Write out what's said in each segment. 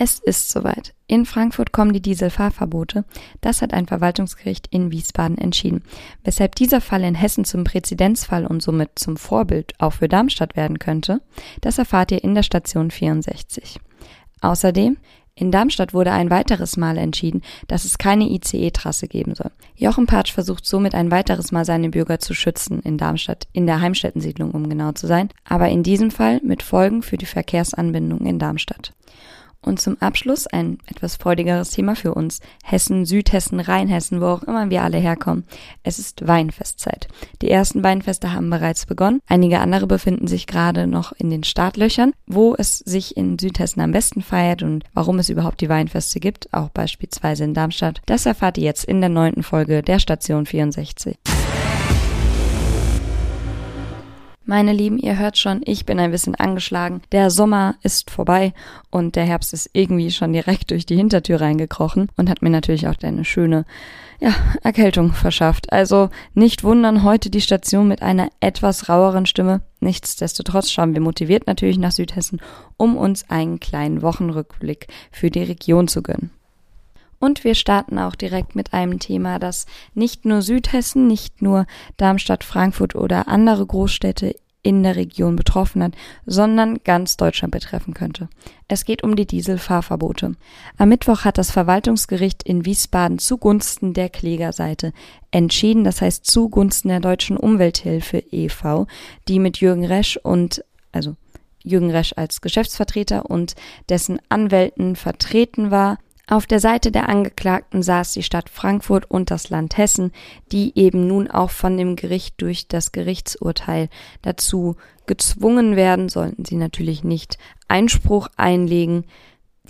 Es ist soweit. In Frankfurt kommen die Dieselfahrverbote. Das hat ein Verwaltungsgericht in Wiesbaden entschieden. Weshalb dieser Fall in Hessen zum Präzedenzfall und somit zum Vorbild auch für Darmstadt werden könnte, das erfahrt ihr in der Station 64. Außerdem, in Darmstadt wurde ein weiteres Mal entschieden, dass es keine ICE-Trasse geben soll. Jochen Patsch versucht somit ein weiteres Mal seine Bürger zu schützen in Darmstadt, in der Heimstättensiedlung, um genau zu sein, aber in diesem Fall mit Folgen für die Verkehrsanbindung in Darmstadt. Und zum Abschluss ein etwas freudigeres Thema für uns. Hessen, Südhessen, Rheinhessen, wo auch immer wir alle herkommen. Es ist Weinfestzeit. Die ersten Weinfeste haben bereits begonnen. Einige andere befinden sich gerade noch in den Startlöchern. Wo es sich in Südhessen am besten feiert und warum es überhaupt die Weinfeste gibt, auch beispielsweise in Darmstadt, das erfahrt ihr jetzt in der neunten Folge der Station 64. Meine Lieben, ihr hört schon, ich bin ein bisschen angeschlagen. Der Sommer ist vorbei und der Herbst ist irgendwie schon direkt durch die Hintertür reingekrochen und hat mir natürlich auch eine schöne ja, Erkältung verschafft. Also nicht wundern, heute die Station mit einer etwas raueren Stimme. Nichtsdestotrotz schauen wir motiviert natürlich nach Südhessen, um uns einen kleinen Wochenrückblick für die Region zu gönnen. Und wir starten auch direkt mit einem Thema, das nicht nur Südhessen, nicht nur Darmstadt, Frankfurt oder andere Großstädte in der Region betroffen hat, sondern ganz Deutschland betreffen könnte. Es geht um die Dieselfahrverbote. Am Mittwoch hat das Verwaltungsgericht in Wiesbaden zugunsten der Klägerseite entschieden, das heißt zugunsten der Deutschen Umwelthilfe e.V., die mit Jürgen Resch und also Jürgen Resch als Geschäftsvertreter und dessen Anwälten vertreten war, auf der Seite der Angeklagten saß die Stadt Frankfurt und das Land Hessen, die eben nun auch von dem Gericht durch das Gerichtsurteil dazu gezwungen werden, sollten sie natürlich nicht Einspruch einlegen,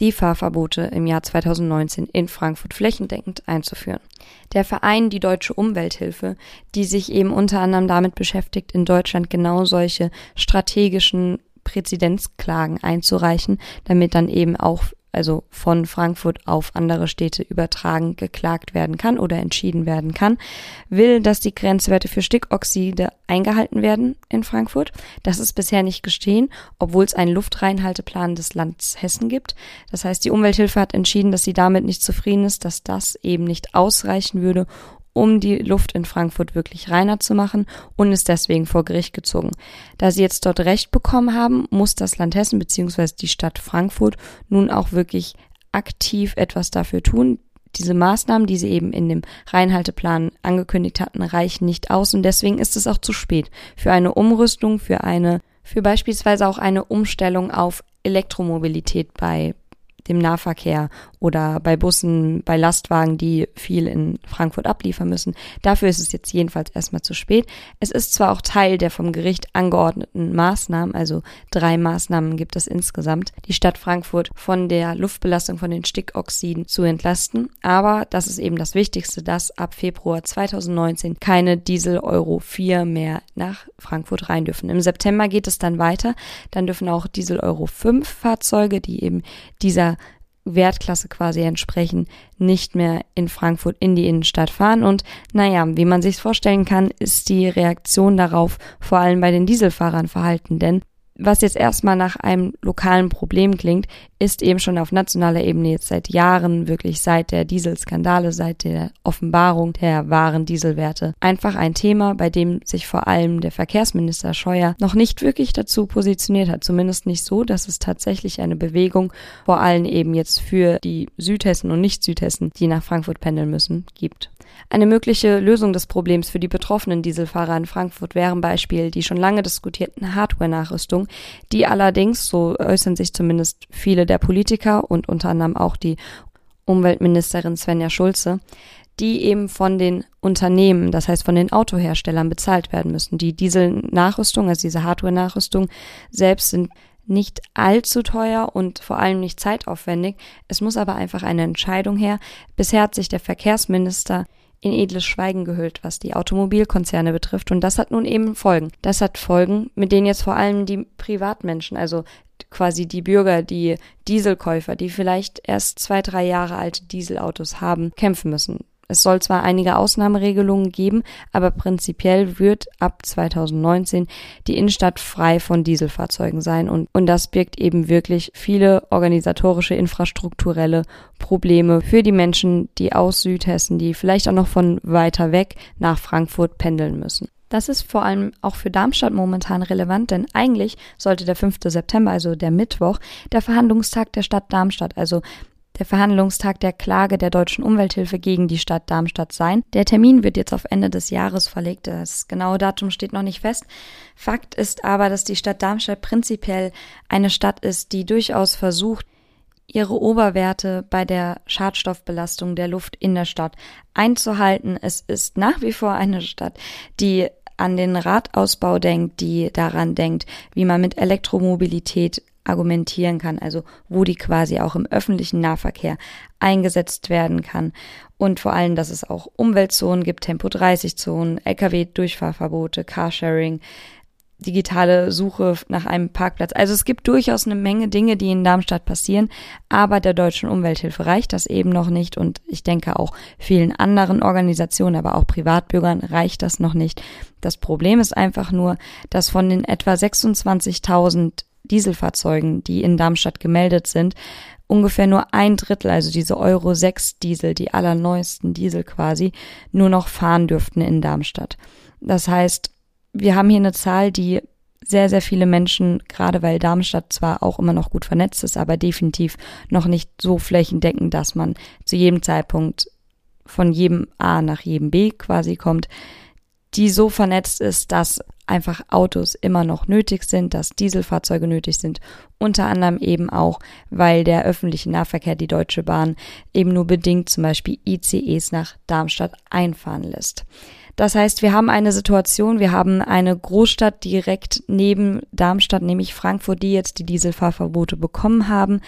die Fahrverbote im Jahr 2019 in Frankfurt flächendeckend einzuführen. Der Verein Die Deutsche Umwelthilfe, die sich eben unter anderem damit beschäftigt, in Deutschland genau solche strategischen Präzedenzklagen einzureichen, damit dann eben auch also von Frankfurt auf andere Städte übertragen geklagt werden kann oder entschieden werden kann, will, dass die Grenzwerte für Stickoxide eingehalten werden in Frankfurt. Das ist bisher nicht gestehen, obwohl es einen Luftreinhalteplan des Landes Hessen gibt. Das heißt, die Umwelthilfe hat entschieden, dass sie damit nicht zufrieden ist, dass das eben nicht ausreichen würde, um die Luft in Frankfurt wirklich reiner zu machen und ist deswegen vor Gericht gezogen. Da sie jetzt dort Recht bekommen haben, muss das Land Hessen bzw. die Stadt Frankfurt nun auch wirklich aktiv etwas dafür tun. Diese Maßnahmen, die sie eben in dem Reinhalteplan angekündigt hatten, reichen nicht aus und deswegen ist es auch zu spät für eine Umrüstung, für eine, für beispielsweise auch eine Umstellung auf Elektromobilität bei dem Nahverkehr oder bei Bussen, bei Lastwagen, die viel in Frankfurt abliefern müssen. Dafür ist es jetzt jedenfalls erstmal zu spät. Es ist zwar auch Teil der vom Gericht angeordneten Maßnahmen, also drei Maßnahmen gibt es insgesamt, die Stadt Frankfurt von der Luftbelastung von den Stickoxiden zu entlasten, aber das ist eben das Wichtigste, dass ab Februar 2019 keine Diesel Euro 4 mehr nach Frankfurt rein dürfen. Im September geht es dann weiter, dann dürfen auch Diesel Euro 5 Fahrzeuge, die eben dieser Wertklasse quasi entsprechen, nicht mehr in Frankfurt in die Innenstadt fahren. Und naja, wie man sich vorstellen kann, ist die Reaktion darauf vor allem bei den Dieselfahrern verhalten, denn was jetzt erstmal nach einem lokalen Problem klingt, ist eben schon auf nationaler Ebene jetzt seit Jahren, wirklich seit der Dieselskandale, seit der Offenbarung der wahren Dieselwerte, einfach ein Thema, bei dem sich vor allem der Verkehrsminister Scheuer noch nicht wirklich dazu positioniert hat. Zumindest nicht so, dass es tatsächlich eine Bewegung, vor allem eben jetzt für die Südhessen und Nicht-Südhessen, die nach Frankfurt pendeln müssen, gibt. Eine mögliche Lösung des Problems für die betroffenen Dieselfahrer in Frankfurt wären Beispiel die schon lange diskutierten Hardware-Nachrüstung, die allerdings, so äußern sich zumindest viele der Politiker und unter anderem auch die Umweltministerin Svenja Schulze, die eben von den Unternehmen, das heißt von den Autoherstellern bezahlt werden müssen. Die Diesel-Nachrüstung, also diese Hardware-Nachrüstung selbst sind nicht allzu teuer und vor allem nicht zeitaufwendig. Es muss aber einfach eine Entscheidung her. Bisher hat sich der Verkehrsminister in edles Schweigen gehüllt, was die Automobilkonzerne betrifft. Und das hat nun eben Folgen. Das hat Folgen, mit denen jetzt vor allem die Privatmenschen, also quasi die Bürger, die Dieselkäufer, die vielleicht erst zwei, drei Jahre alte Dieselautos haben, kämpfen müssen. Es soll zwar einige Ausnahmeregelungen geben, aber prinzipiell wird ab 2019 die Innenstadt frei von Dieselfahrzeugen sein und, und das birgt eben wirklich viele organisatorische, infrastrukturelle Probleme für die Menschen, die aus Südhessen, die vielleicht auch noch von weiter weg nach Frankfurt pendeln müssen. Das ist vor allem auch für Darmstadt momentan relevant, denn eigentlich sollte der 5. September, also der Mittwoch, der Verhandlungstag der Stadt Darmstadt, also der Verhandlungstag der Klage der deutschen Umwelthilfe gegen die Stadt Darmstadt sein. Der Termin wird jetzt auf Ende des Jahres verlegt. Das genaue Datum steht noch nicht fest. Fakt ist aber, dass die Stadt Darmstadt prinzipiell eine Stadt ist, die durchaus versucht, ihre Oberwerte bei der Schadstoffbelastung der Luft in der Stadt einzuhalten. Es ist nach wie vor eine Stadt, die an den Radausbau denkt, die daran denkt, wie man mit Elektromobilität argumentieren kann, also wo die quasi auch im öffentlichen Nahverkehr eingesetzt werden kann. Und vor allem, dass es auch Umweltzonen gibt, Tempo 30 Zonen, Lkw-Durchfahrverbote, Carsharing, digitale Suche nach einem Parkplatz. Also es gibt durchaus eine Menge Dinge, die in Darmstadt passieren, aber der deutschen Umwelthilfe reicht das eben noch nicht und ich denke auch vielen anderen Organisationen, aber auch Privatbürgern reicht das noch nicht. Das Problem ist einfach nur, dass von den etwa 26.000 Dieselfahrzeugen, die in Darmstadt gemeldet sind, ungefähr nur ein Drittel, also diese Euro 6 Diesel, die allerneuesten Diesel quasi, nur noch fahren dürften in Darmstadt. Das heißt, wir haben hier eine Zahl, die sehr, sehr viele Menschen, gerade weil Darmstadt zwar auch immer noch gut vernetzt ist, aber definitiv noch nicht so flächendeckend, dass man zu jedem Zeitpunkt von jedem A nach jedem B quasi kommt, die so vernetzt ist, dass einfach Autos immer noch nötig sind, dass Dieselfahrzeuge nötig sind, unter anderem eben auch, weil der öffentliche Nahverkehr, die Deutsche Bahn, eben nur bedingt zum Beispiel ICEs nach Darmstadt einfahren lässt. Das heißt, wir haben eine Situation, wir haben eine Großstadt direkt neben Darmstadt, nämlich Frankfurt, die jetzt die Dieselfahrverbote bekommen haben.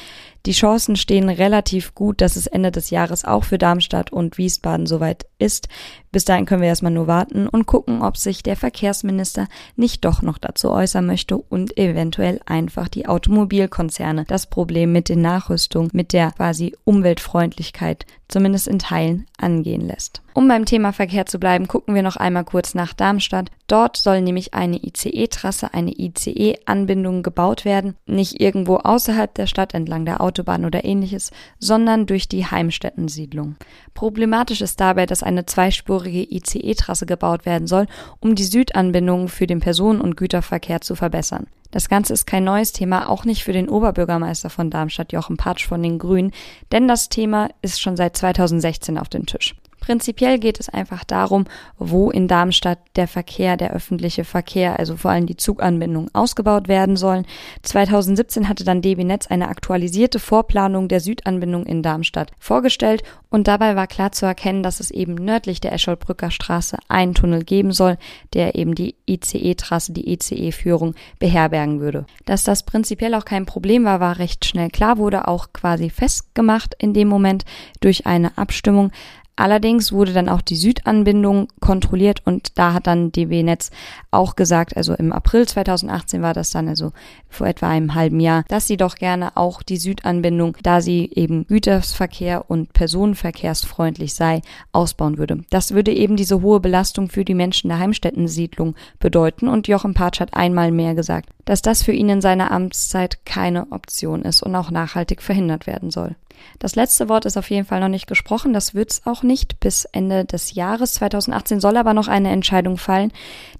Die Chancen stehen relativ gut, dass es Ende des Jahres auch für Darmstadt und Wiesbaden soweit ist. Bis dahin können wir erstmal nur warten und gucken, ob sich der Verkehrsminister nicht doch noch dazu äußern möchte und eventuell einfach die Automobilkonzerne das Problem mit den Nachrüstungen, mit der quasi Umweltfreundlichkeit zumindest in Teilen angehen lässt. Um beim Thema Verkehr zu bleiben, gucken wir noch einmal kurz nach Darmstadt. Dort soll nämlich eine ICE-Trasse, eine ICE-Anbindung gebaut werden. Nicht irgendwo außerhalb der Stadt entlang der Autobahn oder ähnliches, sondern durch die Heimstättensiedlung. Problematisch ist dabei, dass eine zweispurige ICE-Trasse gebaut werden soll, um die Südanbindung für den Personen- und Güterverkehr zu verbessern. Das Ganze ist kein neues Thema, auch nicht für den Oberbürgermeister von Darmstadt, Jochen Patsch von den Grünen, denn das Thema ist schon seit 2016 auf dem Tisch. Prinzipiell geht es einfach darum, wo in Darmstadt der Verkehr, der öffentliche Verkehr, also vor allem die Zuganbindung ausgebaut werden sollen. 2017 hatte dann DB Netz eine aktualisierte Vorplanung der Südanbindung in Darmstadt vorgestellt und dabei war klar zu erkennen, dass es eben nördlich der Escholbrücker Straße einen Tunnel geben soll, der eben die ICE-Trasse, die ECE-Führung beherbergen würde. Dass das prinzipiell auch kein Problem war, war recht schnell klar, wurde auch quasi festgemacht in dem Moment durch eine Abstimmung. Allerdings wurde dann auch die Südanbindung kontrolliert und da hat dann DB Netz auch gesagt, also im April 2018 war das dann, also vor etwa einem halben Jahr, dass sie doch gerne auch die Südanbindung, da sie eben Güterverkehr und Personenverkehrsfreundlich sei, ausbauen würde. Das würde eben diese hohe Belastung für die Menschen der Heimstättensiedlung bedeuten und Jochen Patsch hat einmal mehr gesagt, dass das für ihn in seiner Amtszeit keine Option ist und auch nachhaltig verhindert werden soll. Das letzte Wort ist auf jeden Fall noch nicht gesprochen, das wird's auch nicht. Bis Ende des Jahres 2018 soll aber noch eine Entscheidung fallen.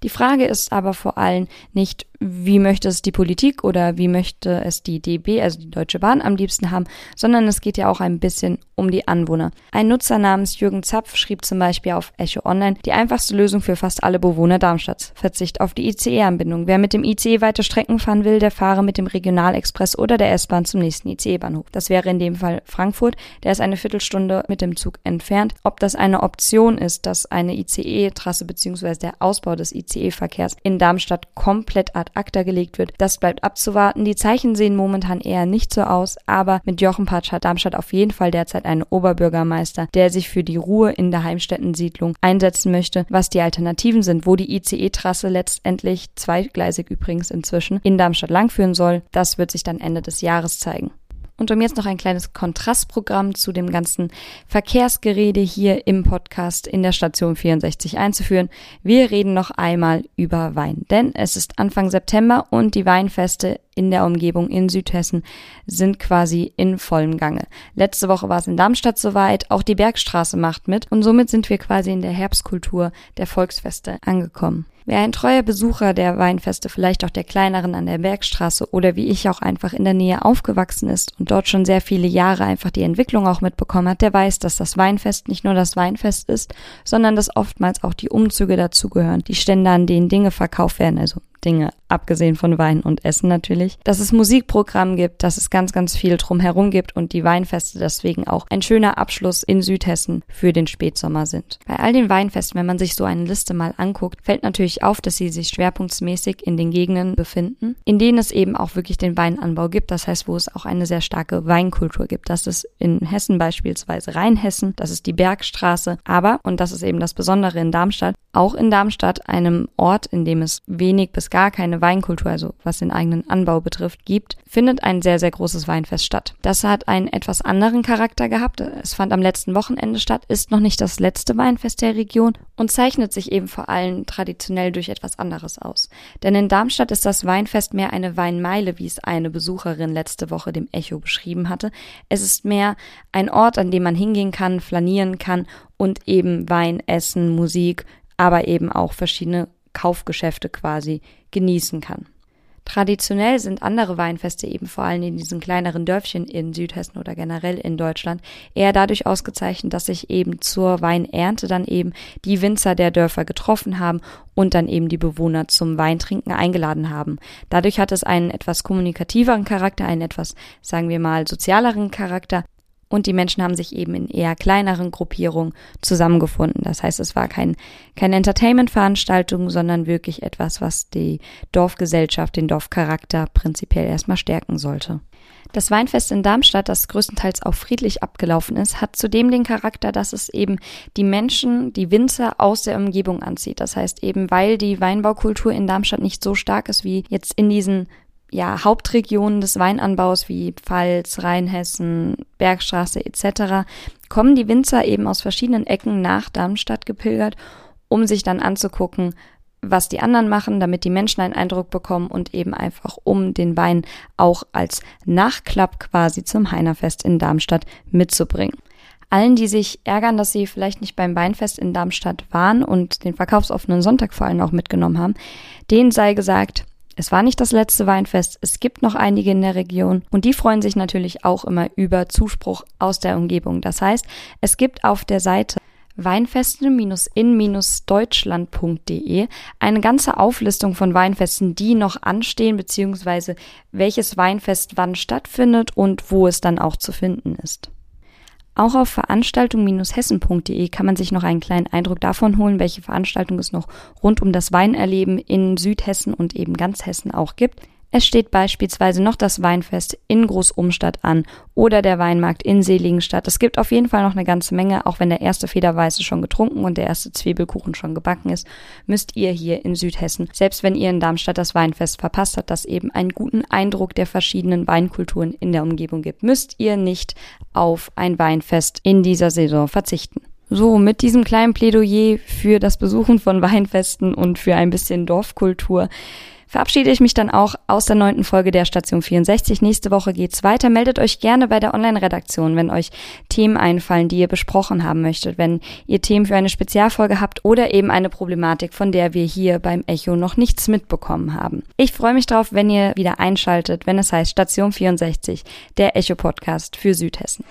Die Frage ist aber vor allem nicht, wie möchte es die Politik oder wie möchte es die DB, also die Deutsche Bahn, am liebsten haben, sondern es geht ja auch ein bisschen um die Anwohner. Ein Nutzer namens Jürgen Zapf schrieb zum Beispiel auf Echo Online, die einfachste Lösung für fast alle Bewohner Darmstadts. Verzicht auf die ICE-Anbindung. Wer mit dem ICE weite Strecken fahren will, der fahre mit dem Regionalexpress oder der S-Bahn zum nächsten ICE-Bahnhof. Das wäre in dem Fall Frankfurt, der ist eine Viertelstunde mit dem Zug entfernt. Ob das eine Option ist, dass eine ICE-Trasse bzw. der Ausbau des ICE-Verkehrs in Darmstadt komplett ad acta gelegt wird. Das bleibt abzuwarten. Die Zeichen sehen momentan eher nicht so aus, aber mit Jochen Patsch hat Darmstadt auf jeden Fall derzeit einen Oberbürgermeister, der sich für die Ruhe in der Heimstättensiedlung einsetzen möchte. Was die Alternativen sind, wo die ICE-Trasse letztendlich zweigleisig übrigens inzwischen in Darmstadt langführen soll, das wird sich dann Ende des Jahres zeigen. Und um jetzt noch ein kleines Kontrastprogramm zu dem ganzen Verkehrsgerede hier im Podcast in der Station 64 einzuführen, wir reden noch einmal über Wein. Denn es ist Anfang September und die Weinfeste in der Umgebung in Südhessen sind quasi in vollem Gange. Letzte Woche war es in Darmstadt soweit, auch die Bergstraße macht mit und somit sind wir quasi in der Herbstkultur der Volksfeste angekommen. Wer ein treuer Besucher der Weinfeste, vielleicht auch der kleineren an der Bergstraße oder wie ich auch einfach in der Nähe aufgewachsen ist und dort schon sehr viele Jahre einfach die Entwicklung auch mitbekommen hat, der weiß, dass das Weinfest nicht nur das Weinfest ist, sondern dass oftmals auch die Umzüge dazugehören, die Stände, an denen Dinge verkauft werden, also Dinge, abgesehen von Wein und Essen natürlich, dass es Musikprogramm gibt, dass es ganz, ganz viel drumherum gibt und die Weinfeste deswegen auch ein schöner Abschluss in Südhessen für den Spätsommer sind. Bei all den Weinfesten, wenn man sich so eine Liste mal anguckt, fällt natürlich auf, dass sie sich schwerpunktmäßig in den Gegenden befinden, in denen es eben auch wirklich den Weinanbau gibt, das heißt, wo es auch eine sehr starke Weinkultur gibt. Das ist in Hessen beispielsweise Rheinhessen, das ist die Bergstraße, aber, und das ist eben das Besondere in Darmstadt, auch in Darmstadt, einem Ort, in dem es wenig bis gar keine Weinkultur, also was den eigenen Anbau betrifft, gibt, findet ein sehr, sehr großes Weinfest statt. Das hat einen etwas anderen Charakter gehabt. Es fand am letzten Wochenende statt, ist noch nicht das letzte Weinfest der Region und zeichnet sich eben vor allem traditionell durch etwas anderes aus. Denn in Darmstadt ist das Weinfest mehr eine Weinmeile, wie es eine Besucherin letzte Woche dem Echo beschrieben hatte. Es ist mehr ein Ort, an dem man hingehen kann, flanieren kann und eben Wein, Essen, Musik, aber eben auch verschiedene Kaufgeschäfte quasi genießen kann. Traditionell sind andere Weinfeste eben vor allem in diesen kleineren Dörfchen in Südhessen oder generell in Deutschland eher dadurch ausgezeichnet, dass sich eben zur Weinernte dann eben die Winzer der Dörfer getroffen haben und dann eben die Bewohner zum Weintrinken eingeladen haben. Dadurch hat es einen etwas kommunikativeren Charakter, einen etwas, sagen wir mal, sozialeren Charakter, und die Menschen haben sich eben in eher kleineren Gruppierungen zusammengefunden. Das heißt, es war kein, keine Entertainment-Veranstaltung, sondern wirklich etwas, was die Dorfgesellschaft, den Dorfcharakter prinzipiell erstmal stärken sollte. Das Weinfest in Darmstadt, das größtenteils auch friedlich abgelaufen ist, hat zudem den Charakter, dass es eben die Menschen, die Winzer aus der Umgebung anzieht. Das heißt eben, weil die Weinbaukultur in Darmstadt nicht so stark ist wie jetzt in diesen ja, Hauptregionen des Weinanbaus wie Pfalz, Rheinhessen, Bergstraße etc. kommen die Winzer eben aus verschiedenen Ecken nach Darmstadt gepilgert, um sich dann anzugucken, was die anderen machen, damit die Menschen einen Eindruck bekommen und eben einfach um den Wein auch als Nachklapp quasi zum Heinerfest in Darmstadt mitzubringen. Allen, die sich ärgern, dass sie vielleicht nicht beim Weinfest in Darmstadt waren und den verkaufsoffenen Sonntag vor allem auch mitgenommen haben, denen sei gesagt, es war nicht das letzte Weinfest, es gibt noch einige in der Region und die freuen sich natürlich auch immer über Zuspruch aus der Umgebung. Das heißt, es gibt auf der Seite weinfeste-in-deutschland.de eine ganze Auflistung von Weinfesten, die noch anstehen, beziehungsweise welches Weinfest wann stattfindet und wo es dann auch zu finden ist. Auch auf veranstaltung-hessen.de kann man sich noch einen kleinen Eindruck davon holen, welche Veranstaltungen es noch rund um das Weinerleben in Südhessen und eben ganz Hessen auch gibt. Es steht beispielsweise noch das Weinfest in Großumstadt an oder der Weinmarkt in Seligenstadt. Es gibt auf jeden Fall noch eine ganze Menge, auch wenn der erste Federweiße schon getrunken und der erste Zwiebelkuchen schon gebacken ist, müsst ihr hier in Südhessen, selbst wenn ihr in Darmstadt das Weinfest verpasst habt, das eben einen guten Eindruck der verschiedenen Weinkulturen in der Umgebung gibt, müsst ihr nicht auf ein Weinfest in dieser Saison verzichten. So, mit diesem kleinen Plädoyer für das Besuchen von Weinfesten und für ein bisschen Dorfkultur verabschiede ich mich dann auch aus der neunten Folge der Station 64. Nächste Woche geht's weiter. Meldet euch gerne bei der Online-Redaktion, wenn euch Themen einfallen, die ihr besprochen haben möchtet, wenn ihr Themen für eine Spezialfolge habt oder eben eine Problematik, von der wir hier beim Echo noch nichts mitbekommen haben. Ich freue mich drauf, wenn ihr wieder einschaltet, wenn es heißt Station 64, der Echo-Podcast für Südhessen.